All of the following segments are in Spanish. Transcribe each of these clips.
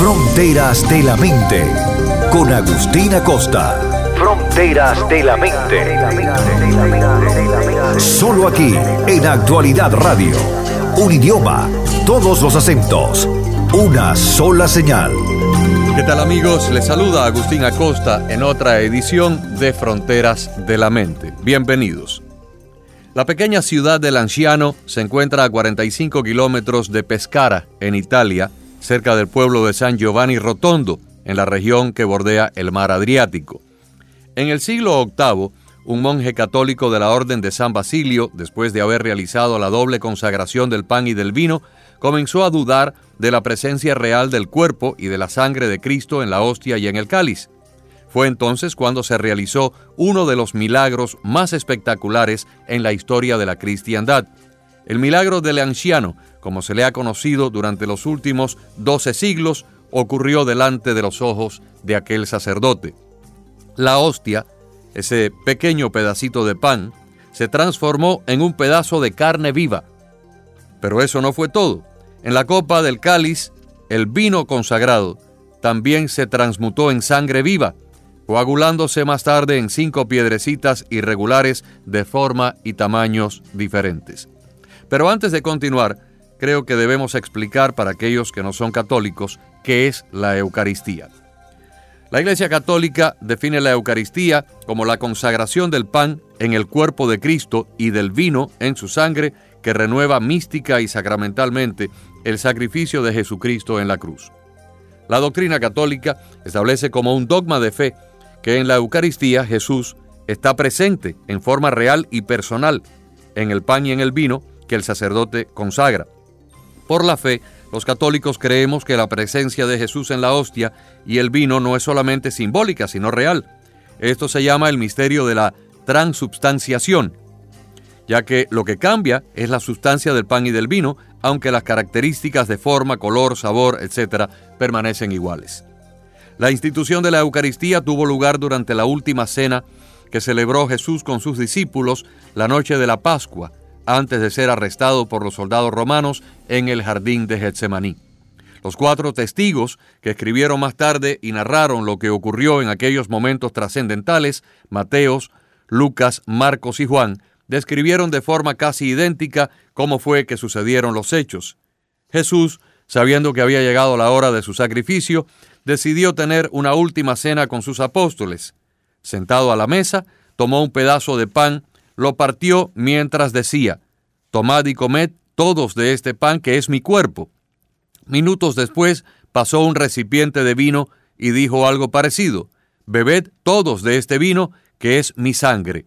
Fronteras de la Mente, con Agustina Costa. Fronteras de la Mente. Solo aquí, en Actualidad Radio. Un idioma, todos los acentos, una sola señal. ¿Qué tal amigos? Les saluda Agustín Acosta en otra edición de Fronteras de la Mente. Bienvenidos. La pequeña ciudad de Lanciano se encuentra a 45 kilómetros de Pescara, en Italia, cerca del pueblo de San Giovanni Rotondo, en la región que bordea el mar Adriático. En el siglo VIII, un monje católico de la Orden de San Basilio, después de haber realizado la doble consagración del pan y del vino, comenzó a dudar de la presencia real del cuerpo y de la sangre de Cristo en la hostia y en el cáliz. Fue entonces cuando se realizó uno de los milagros más espectaculares en la historia de la cristiandad. El milagro del anciano, como se le ha conocido durante los últimos doce siglos, ocurrió delante de los ojos de aquel sacerdote. La hostia, ese pequeño pedacito de pan, se transformó en un pedazo de carne viva. Pero eso no fue todo. En la copa del cáliz, el vino consagrado también se transmutó en sangre viva, coagulándose más tarde en cinco piedrecitas irregulares de forma y tamaños diferentes. Pero antes de continuar, creo que debemos explicar para aquellos que no son católicos qué es la Eucaristía. La Iglesia Católica define la Eucaristía como la consagración del pan en el cuerpo de Cristo y del vino en su sangre que renueva mística y sacramentalmente el sacrificio de Jesucristo en la cruz. La doctrina católica establece como un dogma de fe que en la Eucaristía Jesús está presente en forma real y personal en el pan y en el vino que el sacerdote consagra. Por la fe, los católicos creemos que la presencia de Jesús en la hostia y el vino no es solamente simbólica, sino real. Esto se llama el misterio de la transubstanciación, ya que lo que cambia es la sustancia del pan y del vino, aunque las características de forma, color, sabor, etc., permanecen iguales. La institución de la Eucaristía tuvo lugar durante la última cena que celebró Jesús con sus discípulos la noche de la Pascua, antes de ser arrestado por los soldados romanos en el jardín de Getsemaní. Los cuatro testigos que escribieron más tarde y narraron lo que ocurrió en aquellos momentos trascendentales, Mateos, Lucas, Marcos y Juan, describieron de forma casi idéntica cómo fue que sucedieron los hechos. Jesús, sabiendo que había llegado la hora de su sacrificio, decidió tener una última cena con sus apóstoles. Sentado a la mesa, tomó un pedazo de pan lo partió mientras decía, Tomad y comed todos de este pan que es mi cuerpo. Minutos después pasó un recipiente de vino y dijo algo parecido, Bebed todos de este vino que es mi sangre,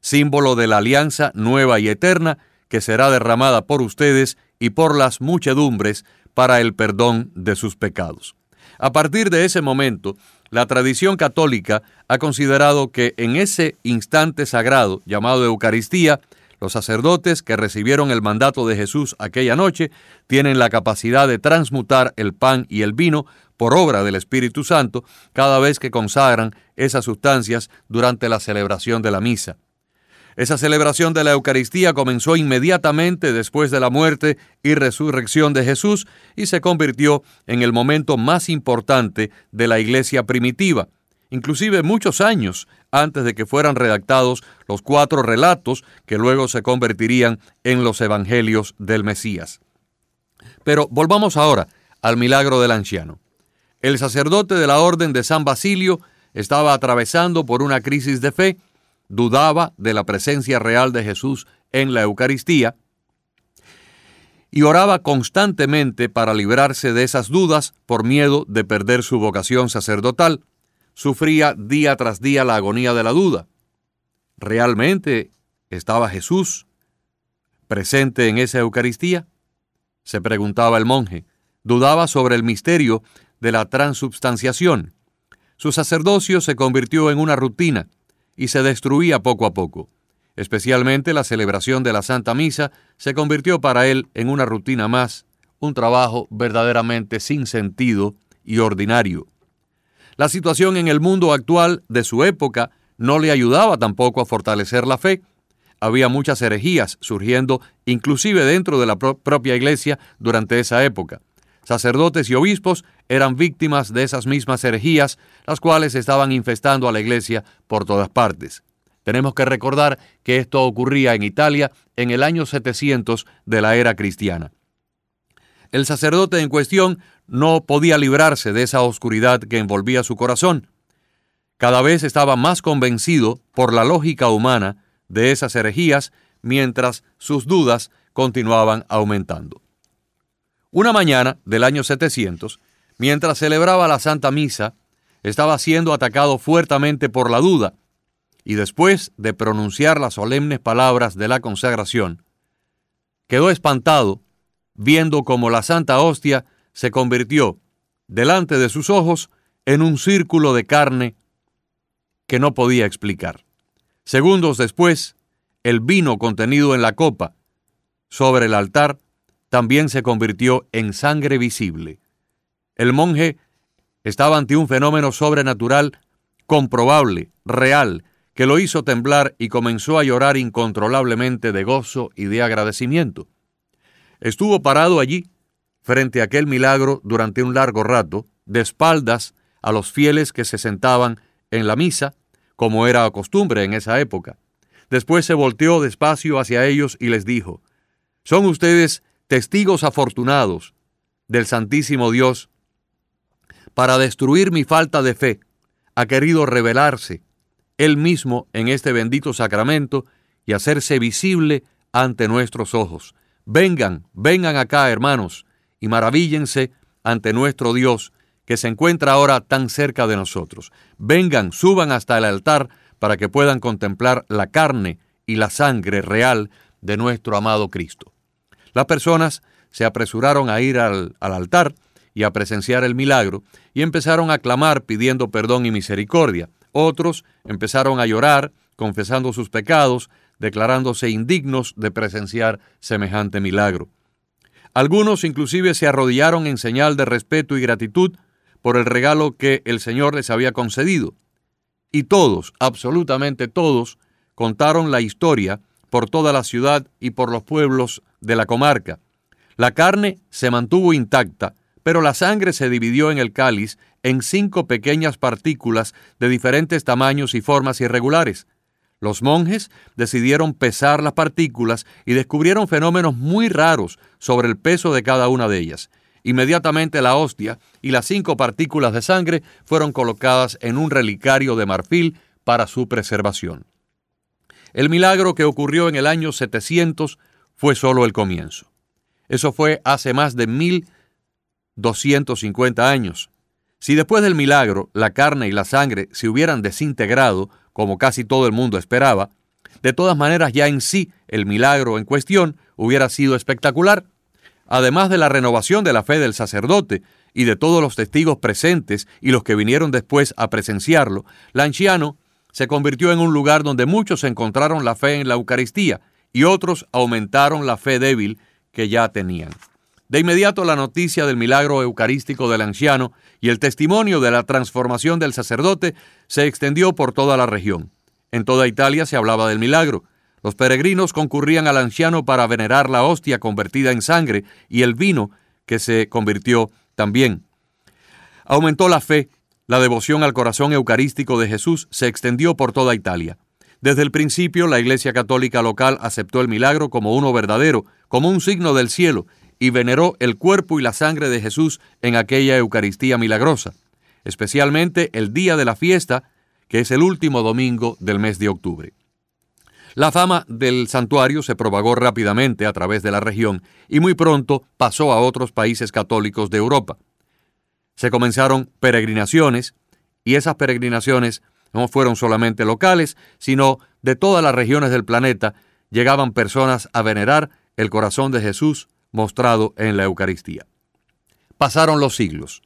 símbolo de la alianza nueva y eterna que será derramada por ustedes y por las muchedumbres para el perdón de sus pecados. A partir de ese momento, la tradición católica ha considerado que en ese instante sagrado llamado Eucaristía, los sacerdotes que recibieron el mandato de Jesús aquella noche tienen la capacidad de transmutar el pan y el vino por obra del Espíritu Santo cada vez que consagran esas sustancias durante la celebración de la misa. Esa celebración de la Eucaristía comenzó inmediatamente después de la muerte y resurrección de Jesús y se convirtió en el momento más importante de la iglesia primitiva, inclusive muchos años antes de que fueran redactados los cuatro relatos que luego se convertirían en los evangelios del Mesías. Pero volvamos ahora al milagro del anciano. El sacerdote de la Orden de San Basilio estaba atravesando por una crisis de fe dudaba de la presencia real de Jesús en la Eucaristía y oraba constantemente para librarse de esas dudas por miedo de perder su vocación sacerdotal. Sufría día tras día la agonía de la duda. ¿Realmente estaba Jesús presente en esa Eucaristía? Se preguntaba el monje. Dudaba sobre el misterio de la transubstanciación. Su sacerdocio se convirtió en una rutina y se destruía poco a poco. Especialmente la celebración de la Santa Misa se convirtió para él en una rutina más, un trabajo verdaderamente sin sentido y ordinario. La situación en el mundo actual de su época no le ayudaba tampoco a fortalecer la fe. Había muchas herejías surgiendo inclusive dentro de la propia iglesia durante esa época. Sacerdotes y obispos eran víctimas de esas mismas herejías, las cuales estaban infestando a la iglesia por todas partes. Tenemos que recordar que esto ocurría en Italia en el año 700 de la era cristiana. El sacerdote en cuestión no podía librarse de esa oscuridad que envolvía su corazón. Cada vez estaba más convencido por la lógica humana de esas herejías, mientras sus dudas continuaban aumentando. Una mañana del año 700, mientras celebraba la Santa Misa, estaba siendo atacado fuertemente por la duda, y después de pronunciar las solemnes palabras de la consagración, quedó espantado viendo cómo la Santa Hostia se convirtió delante de sus ojos en un círculo de carne que no podía explicar. Segundos después, el vino contenido en la copa sobre el altar también se convirtió en sangre visible. El monje estaba ante un fenómeno sobrenatural comprobable, real, que lo hizo temblar y comenzó a llorar incontrolablemente de gozo y de agradecimiento. Estuvo parado allí, frente a aquel milagro, durante un largo rato, de espaldas a los fieles que se sentaban en la misa, como era costumbre en esa época. Después se volteó despacio hacia ellos y les dijo, Son ustedes testigos afortunados del Santísimo Dios. Para destruir mi falta de fe, ha querido revelarse él mismo en este bendito sacramento y hacerse visible ante nuestros ojos. Vengan, vengan acá, hermanos, y maravíllense ante nuestro Dios, que se encuentra ahora tan cerca de nosotros. Vengan, suban hasta el altar para que puedan contemplar la carne y la sangre real de nuestro amado Cristo. Las personas se apresuraron a ir al, al altar y a presenciar el milagro y empezaron a clamar pidiendo perdón y misericordia. Otros empezaron a llorar, confesando sus pecados, declarándose indignos de presenciar semejante milagro. Algunos inclusive se arrodillaron en señal de respeto y gratitud por el regalo que el Señor les había concedido. Y todos, absolutamente todos, contaron la historia por toda la ciudad y por los pueblos de la comarca. La carne se mantuvo intacta, pero la sangre se dividió en el cáliz en cinco pequeñas partículas de diferentes tamaños y formas irregulares. Los monjes decidieron pesar las partículas y descubrieron fenómenos muy raros sobre el peso de cada una de ellas. Inmediatamente la hostia y las cinco partículas de sangre fueron colocadas en un relicario de marfil para su preservación. El milagro que ocurrió en el año 700 fue solo el comienzo. Eso fue hace más de 1250 años. Si después del milagro la carne y la sangre se hubieran desintegrado, como casi todo el mundo esperaba, de todas maneras ya en sí el milagro en cuestión hubiera sido espectacular. Además de la renovación de la fe del sacerdote y de todos los testigos presentes y los que vinieron después a presenciarlo, Lanciano se convirtió en un lugar donde muchos encontraron la fe en la Eucaristía y otros aumentaron la fe débil que ya tenían. De inmediato la noticia del milagro eucarístico del anciano y el testimonio de la transformación del sacerdote se extendió por toda la región. En toda Italia se hablaba del milagro. Los peregrinos concurrían al anciano para venerar la hostia convertida en sangre y el vino que se convirtió también. Aumentó la fe, la devoción al corazón eucarístico de Jesús se extendió por toda Italia. Desde el principio la Iglesia Católica local aceptó el milagro como uno verdadero, como un signo del cielo, y veneró el cuerpo y la sangre de Jesús en aquella Eucaristía milagrosa, especialmente el día de la fiesta, que es el último domingo del mes de octubre. La fama del santuario se propagó rápidamente a través de la región y muy pronto pasó a otros países católicos de Europa. Se comenzaron peregrinaciones y esas peregrinaciones no fueron solamente locales, sino de todas las regiones del planeta llegaban personas a venerar el corazón de Jesús mostrado en la Eucaristía. Pasaron los siglos.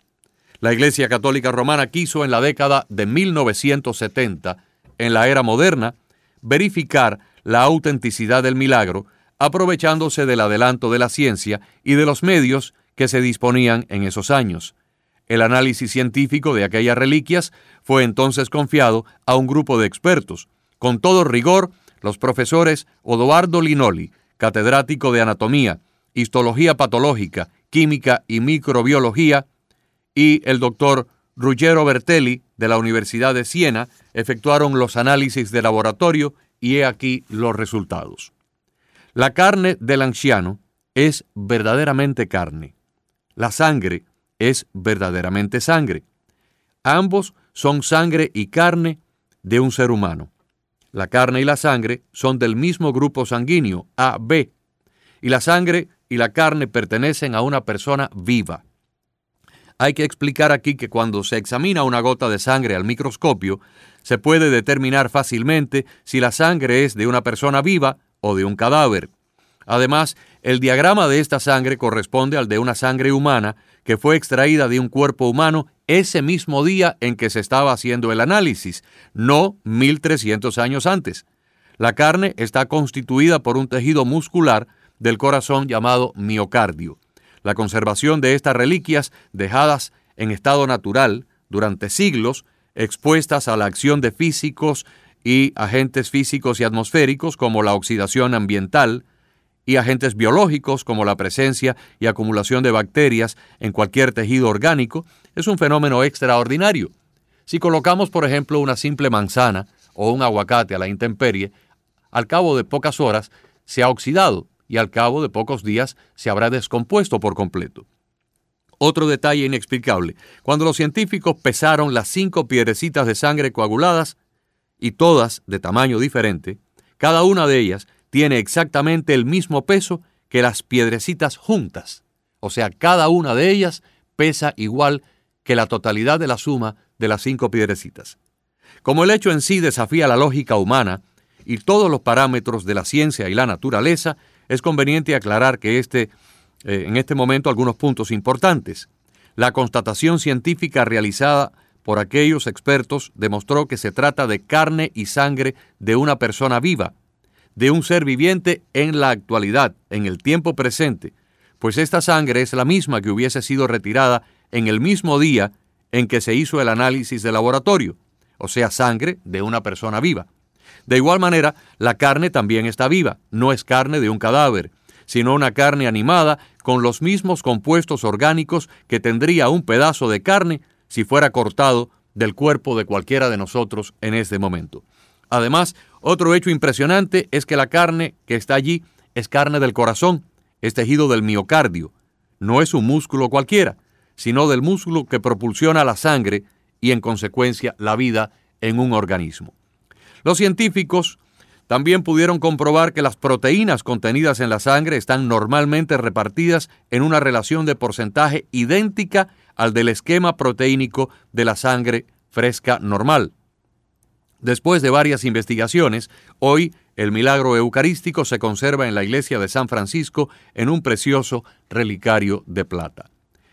La Iglesia Católica Romana quiso en la década de 1970, en la era moderna, verificar la autenticidad del milagro, aprovechándose del adelanto de la ciencia y de los medios que se disponían en esos años. El análisis científico de aquellas reliquias fue entonces confiado a un grupo de expertos. Con todo rigor, los profesores Odoardo Linoli, catedrático de anatomía, histología patológica, química y microbiología, y el doctor Ruggero Bertelli, de la Universidad de Siena, efectuaron los análisis de laboratorio y he aquí los resultados. La carne del anciano es verdaderamente carne. La sangre es verdaderamente sangre. Ambos son sangre y carne de un ser humano. La carne y la sangre son del mismo grupo sanguíneo, AB, y la sangre y la carne pertenecen a una persona viva. Hay que explicar aquí que cuando se examina una gota de sangre al microscopio, se puede determinar fácilmente si la sangre es de una persona viva o de un cadáver. Además, el diagrama de esta sangre corresponde al de una sangre humana que fue extraída de un cuerpo humano ese mismo día en que se estaba haciendo el análisis, no 1300 años antes. La carne está constituida por un tejido muscular del corazón llamado miocardio. La conservación de estas reliquias, dejadas en estado natural durante siglos, expuestas a la acción de físicos y agentes físicos y atmosféricos como la oxidación ambiental, y agentes biológicos como la presencia y acumulación de bacterias en cualquier tejido orgánico, es un fenómeno extraordinario. Si colocamos, por ejemplo, una simple manzana o un aguacate a la intemperie, al cabo de pocas horas se ha oxidado y al cabo de pocos días se habrá descompuesto por completo. Otro detalle inexplicable, cuando los científicos pesaron las cinco piedrecitas de sangre coaguladas, y todas de tamaño diferente, cada una de ellas tiene exactamente el mismo peso que las piedrecitas juntas. O sea, cada una de ellas pesa igual que la totalidad de la suma de las cinco piedrecitas. Como el hecho en sí desafía la lógica humana y todos los parámetros de la ciencia y la naturaleza, es conveniente aclarar que este, eh, en este momento algunos puntos importantes. La constatación científica realizada por aquellos expertos demostró que se trata de carne y sangre de una persona viva, de un ser viviente en la actualidad, en el tiempo presente, pues esta sangre es la misma que hubiese sido retirada en el mismo día en que se hizo el análisis de laboratorio, o sea, sangre de una persona viva. De igual manera, la carne también está viva, no es carne de un cadáver, sino una carne animada con los mismos compuestos orgánicos que tendría un pedazo de carne si fuera cortado del cuerpo de cualquiera de nosotros en este momento. Además, otro hecho impresionante es que la carne que está allí es carne del corazón, es tejido del miocardio. No es un músculo cualquiera, sino del músculo que propulsiona la sangre y en consecuencia la vida en un organismo. Los científicos también pudieron comprobar que las proteínas contenidas en la sangre están normalmente repartidas en una relación de porcentaje idéntica al del esquema proteínico de la sangre fresca normal. Después de varias investigaciones, hoy el milagro eucarístico se conserva en la iglesia de San Francisco en un precioso relicario de plata.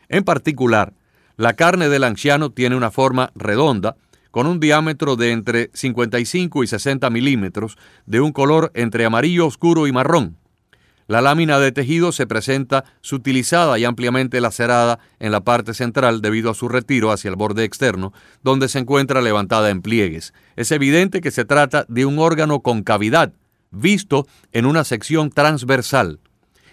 En particular, la carne del anciano tiene una forma redonda, con un diámetro de entre 55 y 60 milímetros, de un color entre amarillo oscuro y marrón. La lámina de tejido se presenta sutilizada y ampliamente lacerada en la parte central debido a su retiro hacia el borde externo, donde se encuentra levantada en pliegues. Es evidente que se trata de un órgano con cavidad, visto en una sección transversal,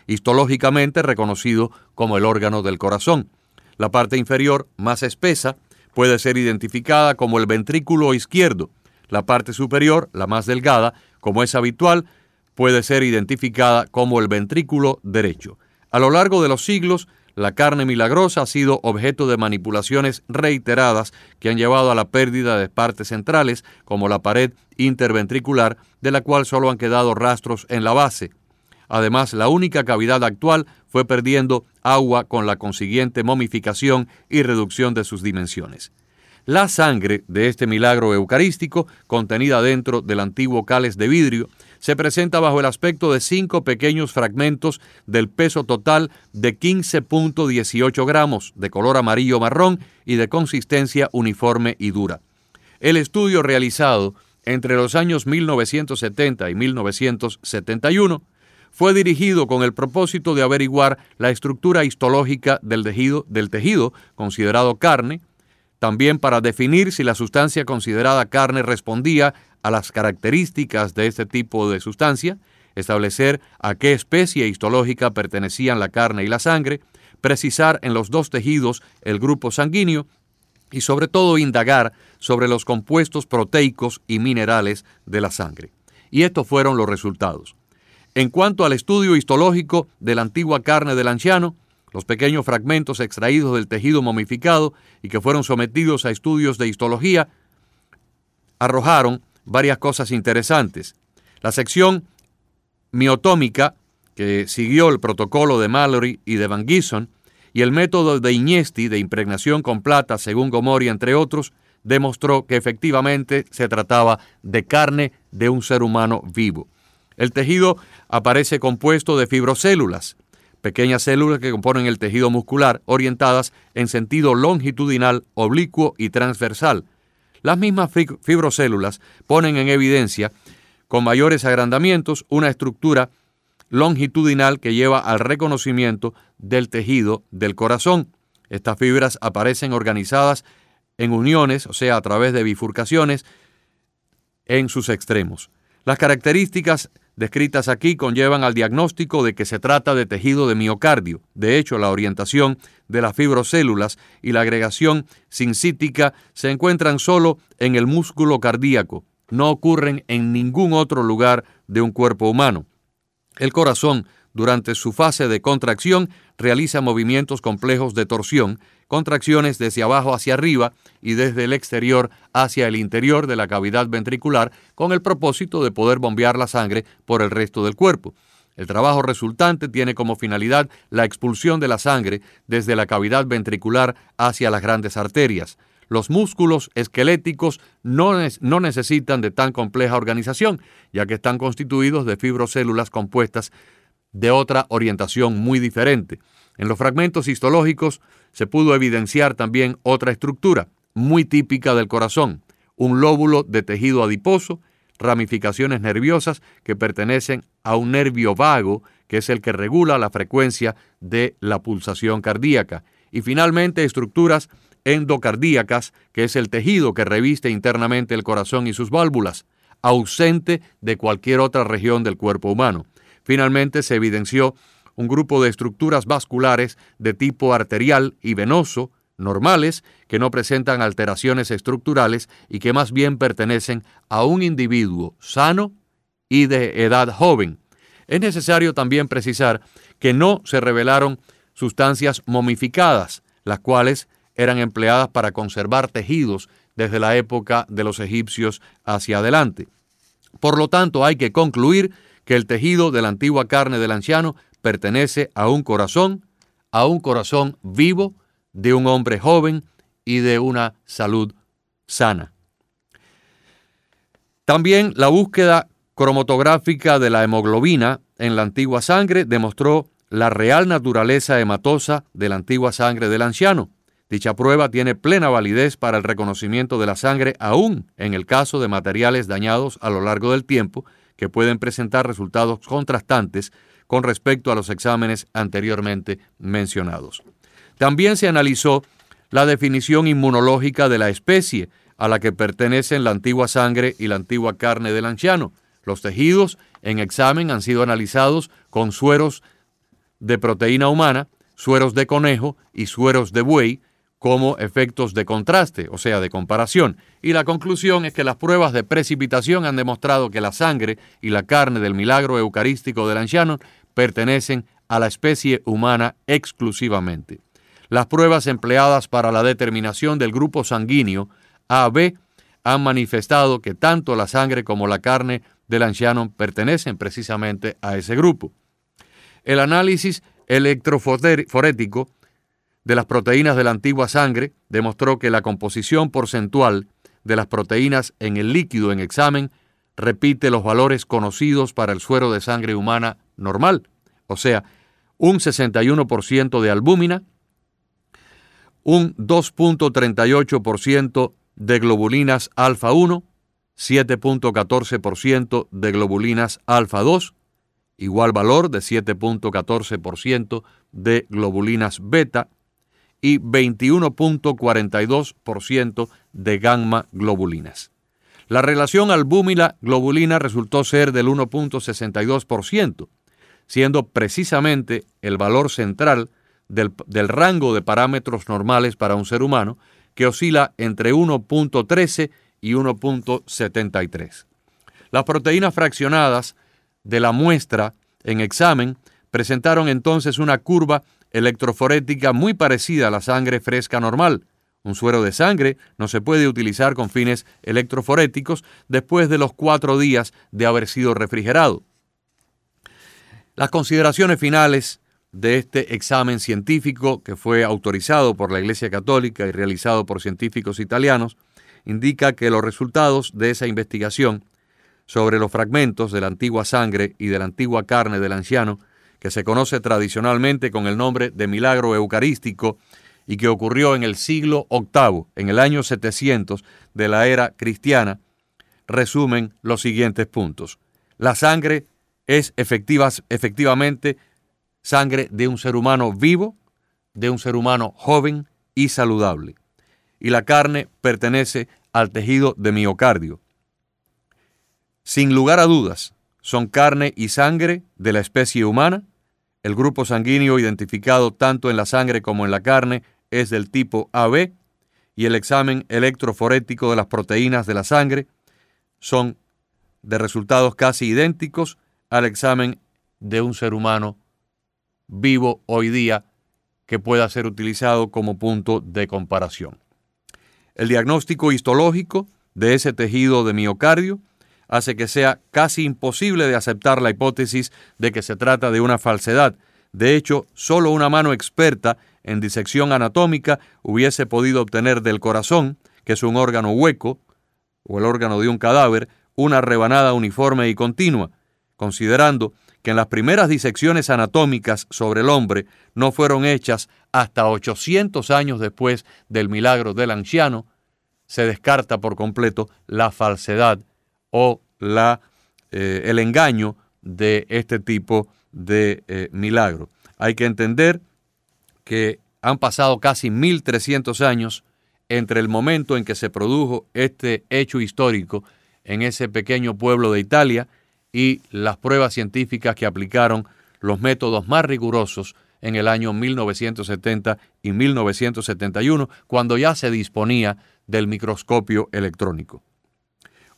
histológicamente reconocido como el órgano del corazón. La parte inferior, más espesa, puede ser identificada como el ventrículo izquierdo. La parte superior, la más delgada, como es habitual, puede ser identificada como el ventrículo derecho. A lo largo de los siglos, la carne milagrosa ha sido objeto de manipulaciones reiteradas que han llevado a la pérdida de partes centrales, como la pared interventricular, de la cual solo han quedado rastros en la base. Además, la única cavidad actual fue perdiendo agua con la consiguiente momificación y reducción de sus dimensiones. La sangre de este milagro eucarístico, contenida dentro del antiguo cáliz de vidrio, se presenta bajo el aspecto de cinco pequeños fragmentos del peso total de 15.18 gramos, de color amarillo marrón y de consistencia uniforme y dura. El estudio realizado entre los años 1970 y 1971 fue dirigido con el propósito de averiguar la estructura histológica del tejido, del tejido considerado carne, también para definir si la sustancia considerada carne respondía a las características de este tipo de sustancia, establecer a qué especie histológica pertenecían la carne y la sangre, precisar en los dos tejidos el grupo sanguíneo y sobre todo indagar sobre los compuestos proteicos y minerales de la sangre. Y estos fueron los resultados. En cuanto al estudio histológico de la antigua carne del anciano, los pequeños fragmentos extraídos del tejido momificado y que fueron sometidos a estudios de histología arrojaron varias cosas interesantes. La sección miotómica, que siguió el protocolo de Mallory y de Van Gisson, y el método de Iñesti de impregnación con plata, según Gomori, entre otros, demostró que efectivamente se trataba de carne de un ser humano vivo. El tejido aparece compuesto de fibrocélulas, pequeñas células que componen el tejido muscular, orientadas en sentido longitudinal, oblicuo y transversal. Las mismas fibrocélulas ponen en evidencia, con mayores agrandamientos, una estructura longitudinal que lleva al reconocimiento del tejido del corazón. Estas fibras aparecen organizadas en uniones, o sea, a través de bifurcaciones en sus extremos. Las características descritas aquí conllevan al diagnóstico de que se trata de tejido de miocardio. De hecho, la orientación de las fibrocélulas y la agregación sincítica se encuentran solo en el músculo cardíaco, no ocurren en ningún otro lugar de un cuerpo humano. El corazón, durante su fase de contracción, realiza movimientos complejos de torsión, contracciones desde abajo hacia arriba y desde el exterior hacia el interior de la cavidad ventricular, con el propósito de poder bombear la sangre por el resto del cuerpo. El trabajo resultante tiene como finalidad la expulsión de la sangre desde la cavidad ventricular hacia las grandes arterias. Los músculos esqueléticos no, no, necesitan de tan compleja organización, ya que están constituidos de fibrocélulas compuestas de otra orientación muy diferente. En los fragmentos histológicos se pudo evidenciar también otra estructura, muy típica del corazón, un lóbulo de tejido adiposo, ramificaciones nerviosas que pertenecen a un nervio vago, que es el que regula la frecuencia de la pulsación cardíaca, y finalmente estructuras endocardíacas, que es el tejido que reviste internamente el corazón y sus válvulas, ausente de cualquier otra región del cuerpo humano. Finalmente se evidenció un grupo de estructuras vasculares de tipo arterial y venoso, normales, que no presentan alteraciones estructurales y que más bien pertenecen a un individuo sano y de edad joven. Es necesario también precisar que no se revelaron sustancias momificadas, las cuales eran empleadas para conservar tejidos desde la época de los egipcios hacia adelante. Por lo tanto, hay que concluir que el tejido de la antigua carne del anciano pertenece a un corazón, a un corazón vivo, de un hombre joven y de una salud sana. También la búsqueda cromatográfica de la hemoglobina en la antigua sangre demostró la real naturaleza hematosa de la antigua sangre del anciano. Dicha prueba tiene plena validez para el reconocimiento de la sangre aún en el caso de materiales dañados a lo largo del tiempo que pueden presentar resultados contrastantes con respecto a los exámenes anteriormente mencionados. También se analizó la definición inmunológica de la especie a la que pertenecen la antigua sangre y la antigua carne del anciano. Los tejidos en examen han sido analizados con sueros de proteína humana, sueros de conejo y sueros de buey, como efectos de contraste, o sea, de comparación. Y la conclusión es que las pruebas de precipitación han demostrado que la sangre y la carne del milagro eucarístico del anciano pertenecen a la especie humana exclusivamente. Las pruebas empleadas para la determinación del grupo sanguíneo AB han manifestado que tanto la sangre como la carne del anciano pertenecen precisamente a ese grupo. El análisis electroforético de las proteínas de la antigua sangre demostró que la composición porcentual de las proteínas en el líquido en examen repite los valores conocidos para el suero de sangre humana normal, o sea, un 61% de albúmina, un 2.38% de globulinas alfa 1, 7.14% de globulinas alfa 2, igual valor de 7.14% de globulinas beta y 21.42% de gamma globulinas. La relación albúmina-globulina resultó ser del 1.62%, siendo precisamente el valor central del, del, rango de parámetros normales para un ser humano, que oscila entre 1.13 y 1.73. Las proteínas fraccionadas de la muestra en examen presentaron entonces una curva electroforética muy parecida a la sangre fresca normal. Un suero de sangre no se puede utilizar con fines electroforéticos después de los cuatro días de haber sido refrigerado. Las consideraciones finales de este examen científico que fue autorizado por la Iglesia Católica y realizado por científicos italianos indica que los resultados de esa investigación sobre los fragmentos de la antigua sangre y de la antigua carne del anciano que se conoce tradicionalmente con el nombre de milagro eucarístico y que ocurrió en el siglo VIII, en el año 700 de la era cristiana, resumen los siguientes puntos. La sangre es efectivas, efectivamente sangre de un ser humano vivo, de un ser humano joven y saludable. Y la carne pertenece al tejido de miocardio. Sin lugar a dudas, son carne y sangre de la especie humana el grupo sanguíneo identificado tanto en la sangre como en la carne es del tipo AB y el examen electroforético de las proteínas de la sangre son de resultados casi idénticos al examen de un ser humano vivo hoy día que pueda ser utilizado como punto de comparación. El diagnóstico histológico de ese tejido de miocardio hace que sea casi imposible de aceptar la hipótesis de que se trata de una falsedad. De hecho, solo una mano experta en disección anatómica hubiese podido obtener del corazón, que es un órgano hueco, o el órgano de un cadáver, una rebanada uniforme y continua, considerando que en las primeras disecciones anatómicas sobre el hombre no fueron hechas hasta 800 años después del milagro del anciano, se descarta por completo la falsedad o la, eh, el engaño de este tipo de eh, milagro. Hay que entender que han pasado casi 1300 años entre el momento en que se produjo este hecho histórico en ese pequeño pueblo de Italia y las pruebas científicas que aplicaron los métodos más rigurosos en el año 1970 y 1971, cuando ya se disponía del microscopio electrónico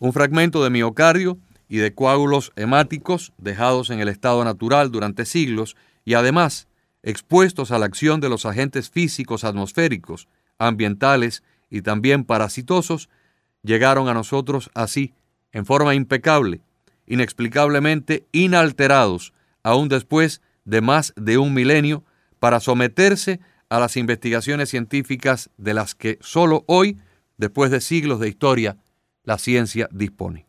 un fragmento de miocardio y de coágulos hemáticos dejados en el estado natural durante siglos y además expuestos a la acción de los agentes físicos atmosféricos, ambientales y también parasitosos, llegaron a nosotros así, en forma impecable, inexplicablemente inalterados, aún después de más de un milenio, para someterse a las investigaciones científicas de las que solo hoy, después de siglos de historia, la ciencia dispone.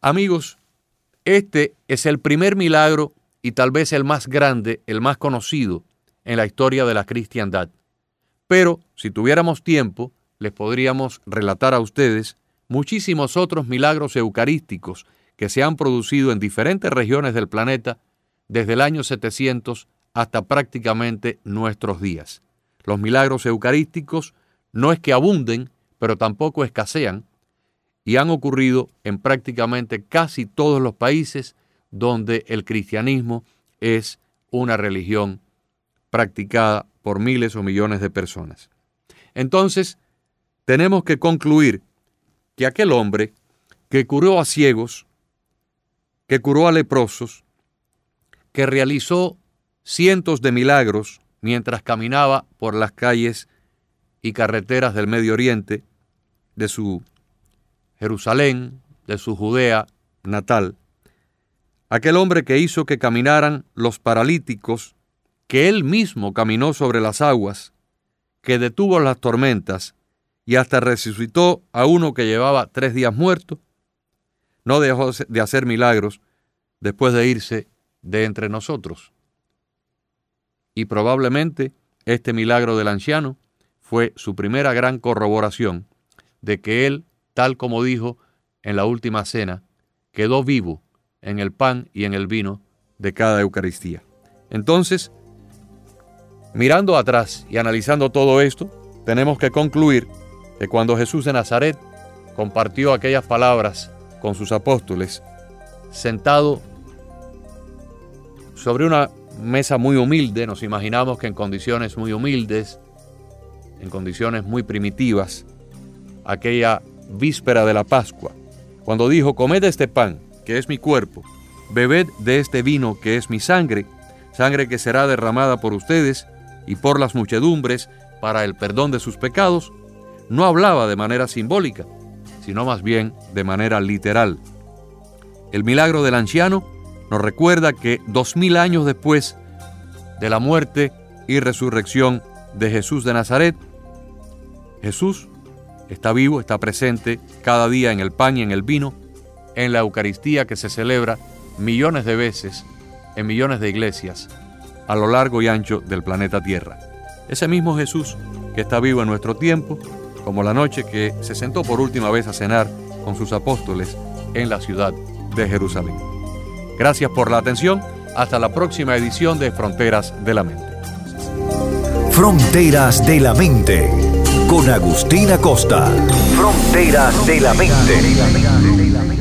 Amigos, este es el primer milagro y tal vez el más grande, el más conocido en la historia de la cristiandad. Pero si tuviéramos tiempo, les podríamos relatar a ustedes muchísimos otros milagros eucarísticos que se han producido en diferentes regiones del planeta desde el año 700 hasta prácticamente nuestros días. Los milagros eucarísticos no es que abunden, pero tampoco escasean, y han ocurrido en prácticamente casi todos los países donde el cristianismo es una religión practicada por miles o millones de personas. Entonces, tenemos que concluir que aquel hombre que curó a ciegos, que curó a leprosos, que realizó cientos de milagros mientras caminaba por las calles y carreteras del Medio Oriente de su Jerusalén, de su Judea natal, aquel hombre que hizo que caminaran los paralíticos, que Él mismo caminó sobre las aguas, que detuvo las tormentas y hasta resucitó a uno que llevaba tres días muerto, no dejó de hacer milagros después de irse de entre nosotros. Y probablemente este milagro del anciano fue su primera gran corroboración de que él, tal como dijo en la última cena, quedó vivo en el pan y en el vino de cada Eucaristía. Entonces, mirando atrás y analizando todo esto, tenemos que concluir que cuando Jesús de Nazaret compartió aquellas palabras con sus apóstoles, sentado sobre una mesa muy humilde, nos imaginamos que en condiciones muy humildes, en condiciones muy primitivas, aquella víspera de la Pascua, cuando dijo, comed este pan, que es mi cuerpo, bebed de este vino, que es mi sangre, sangre que será derramada por ustedes y por las muchedumbres para el perdón de sus pecados, no hablaba de manera simbólica, sino más bien de manera literal. El milagro del anciano nos recuerda que dos mil años después de la muerte y resurrección de Jesús de Nazaret, Jesús está vivo, está presente cada día en el pan y en el vino, en la Eucaristía que se celebra millones de veces en millones de iglesias a lo largo y ancho del planeta Tierra. Ese mismo Jesús que está vivo en nuestro tiempo, como la noche que se sentó por última vez a cenar con sus apóstoles en la ciudad de Jerusalén. Gracias por la atención. Hasta la próxima edición de Fronteras de la Mente. Fronteras de la Mente con Agustín Acosta. Fronteras de la Mente.